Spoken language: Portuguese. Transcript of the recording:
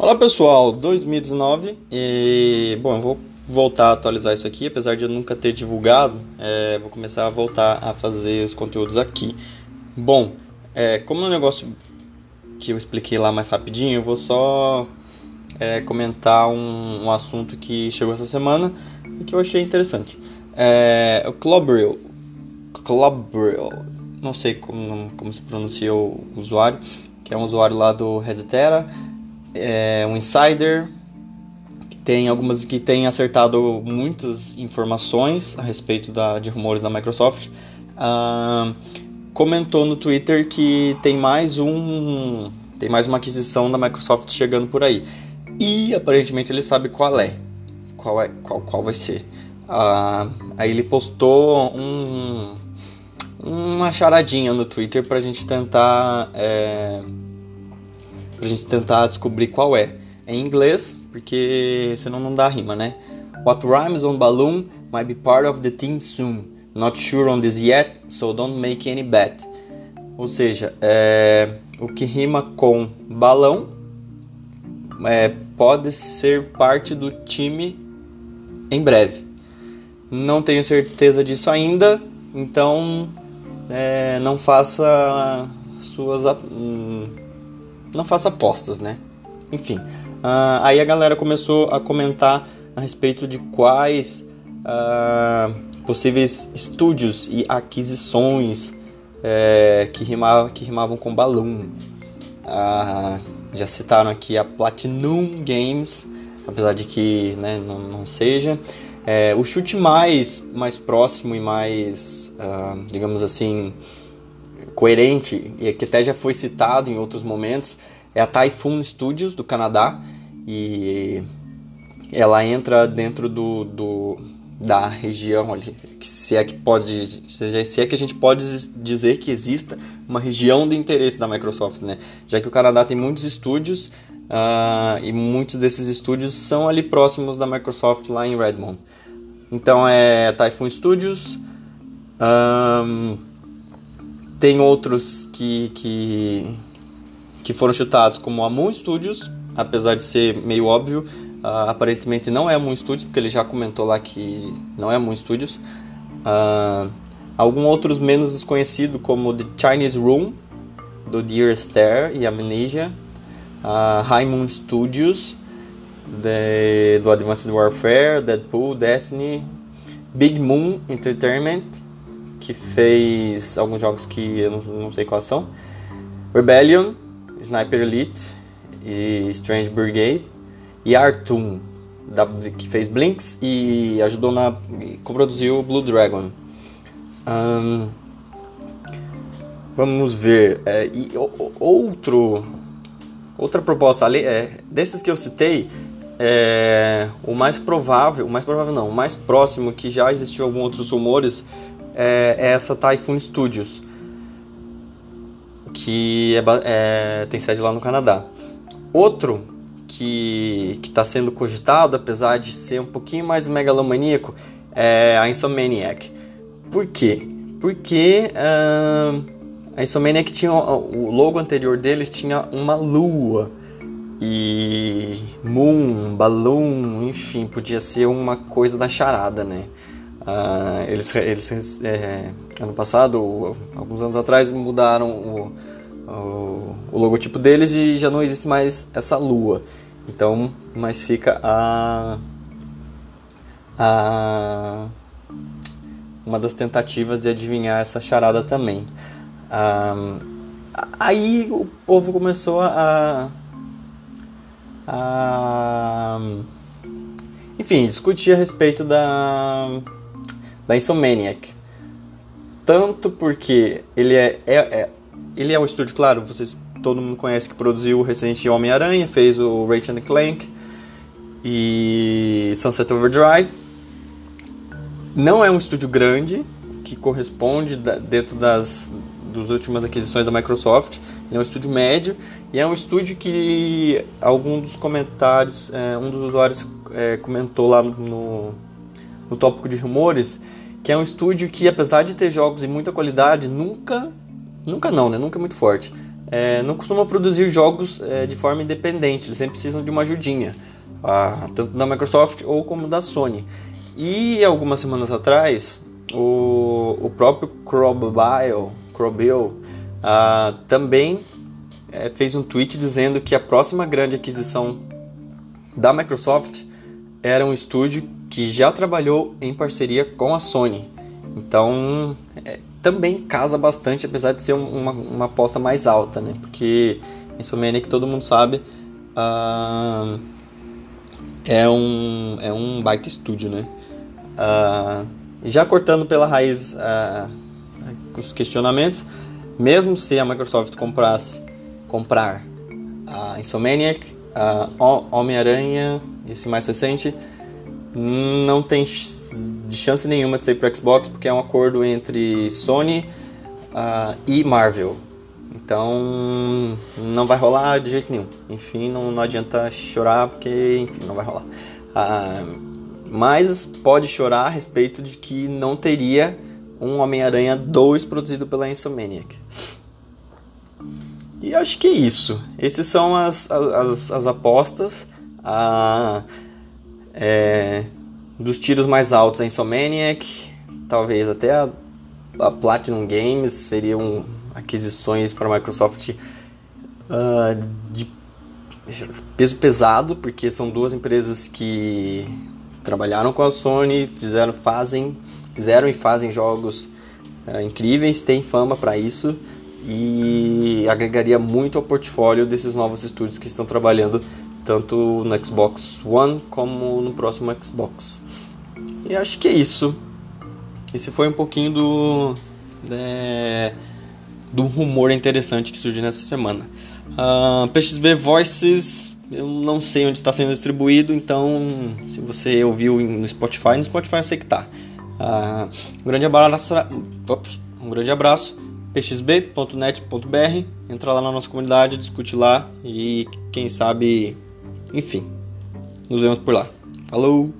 Olá pessoal, 2019 e bom, eu vou voltar a atualizar isso aqui, apesar de eu nunca ter divulgado, é, vou começar a voltar a fazer os conteúdos aqui. Bom, é, como é um negócio que eu expliquei lá mais rapidinho, eu vou só é, comentar um, um, assunto que chegou essa semana e que eu achei interessante. É, o Clobril, Clobril, não sei como, como se pronuncia o usuário, que é um usuário lá do Resetera é um insider que tem algumas que tem acertado muitas informações a respeito da, de rumores da Microsoft. Uh, comentou no Twitter que tem mais um tem mais uma aquisição da Microsoft chegando por aí e aparentemente ele sabe qual é qual é qual, qual vai ser uh, aí ele postou um, uma charadinha no Twitter para a gente tentar é, pra gente tentar descobrir qual é. É em inglês, porque senão não dá rima, né? What rhymes on balloon might be part of the team soon. Not sure on this yet, so don't make any bet. Ou seja, é, o que rima com balão é, pode ser parte do time em breve. Não tenho certeza disso ainda, então é, não faça suas. Hum, não faça apostas, né? Enfim, uh, aí a galera começou a comentar a respeito de quais uh, possíveis estúdios e aquisições é, que, rimavam, que rimavam com balão. Uh, já citaram aqui a Platinum Games, apesar de que né, não, não seja. É, o chute mais, mais próximo e mais, digamos assim, coerente e que até já foi citado em outros momentos é a Typhoon Studios do Canadá e ela entra dentro do, do da região ali, se é que pode, se é que a gente pode dizer que exista uma região de interesse da Microsoft, né? Já que o Canadá tem muitos estúdios uh, e muitos desses estúdios são ali próximos da Microsoft lá em Redmond. Então é Typhoon Studios, um, tem outros que, que, que foram chutados, como a Moon Studios, apesar de ser meio óbvio, uh, aparentemente não é a Moon Studios, porque ele já comentou lá que não é a Moon Studios. Uh, alguns outros menos desconhecidos, como The Chinese Room, do Dear Stare e Amnesia, uh, High Moon Studios, de, do Advanced Warfare, Deadpool, Destiny, Big Moon Entertainment, que fez alguns jogos que eu não, não sei quais são. Rebellion, Sniper Elite e Strange Brigade. E Artoon, que fez Blinks e ajudou na. produziu Blue Dragon. Um, vamos ver. É, e outro, outra proposta ali, é, desses que eu citei, é, o mais provável, o mais provável não, o mais próximo que já existiu alguns outros rumores é, é essa Typhoon Studios, que é, é, tem sede lá no Canadá. Outro que está sendo cogitado, apesar de ser um pouquinho mais megalomaníaco, é a Insomniac. Por quê? Porque uh, a Insomniac tinha o logo anterior deles tinha uma lua e Moon, Balloon, enfim, podia ser uma coisa da charada, né? Uh, eles, eles é, ano passado, alguns anos atrás, mudaram o, o, o, logotipo deles e já não existe mais essa lua. Então, mas fica a, a uma das tentativas de adivinhar essa charada também. Uh, aí o povo começou a, a enfim, discutir a respeito da da Insomniac. Tanto porque ele é, é, é, ele é um estúdio, claro, vocês todo mundo conhece que produziu o recente Homem-Aranha, fez o Ratchet Clank e Sunset Overdrive. Não é um estúdio grande que corresponde dentro das das últimas aquisições da Microsoft. Ele é um estúdio médio e é um estúdio que algum dos comentários, é, um dos usuários é, comentou lá no, no tópico de rumores que é um estúdio que, apesar de ter jogos de muita qualidade, nunca, nunca não, né? Nunca é muito forte. é, não costumam produzir jogos é, de forma independente, eles sempre precisam de uma ajudinha, tanto da Microsoft ou como da Sony. E algumas semanas atrás, o, o próprio Crobile, Crobile também é, fez um tweet dizendo que a próxima grande aquisição da Microsoft era um estúdio que já trabalhou em parceria com a Sony. Então, é, também casa bastante, apesar de ser uma, uma aposta mais alta, né? Porque Insomniac, todo mundo sabe, uh, é, um, é um baita estúdio, né? Uh, já cortando pela raiz uh, os questionamentos, mesmo se a Microsoft comprasse comprar a Insomniac, Homem-Aranha, esse mais recente, não tem chance nenhuma de sair para Xbox porque é um acordo entre Sony uh, e Marvel. Então não vai rolar de jeito nenhum. Enfim, não, não adianta chorar porque enfim, não vai rolar. Uh, mas pode chorar a respeito de que não teria um Homem-Aranha 2 produzido pela Insomniac. E acho que é isso. Essas são as, as, as apostas. A, é, dos tiros mais altos, a Insomniac, talvez até a, a Platinum Games seriam aquisições para a Microsoft uh, de peso pesado, porque são duas empresas que trabalharam com a Sony, fizeram, fazem, fizeram e fazem jogos uh, incríveis, têm fama para isso e agregaria muito ao portfólio desses novos estúdios que estão trabalhando tanto no Xbox One como no próximo Xbox. E acho que é isso. Esse foi um pouquinho do é, do rumor interessante que surgiu nessa semana. Uh, ah, PXB Voices, eu não sei onde está sendo distribuído, então se você ouviu no Spotify, no Spotify eu sei que tá. Uh, um grande abraço. Um grande abraço pxb.net.br, entra lá na nossa comunidade, discute lá e quem sabe, enfim, nos vemos por lá. Falou!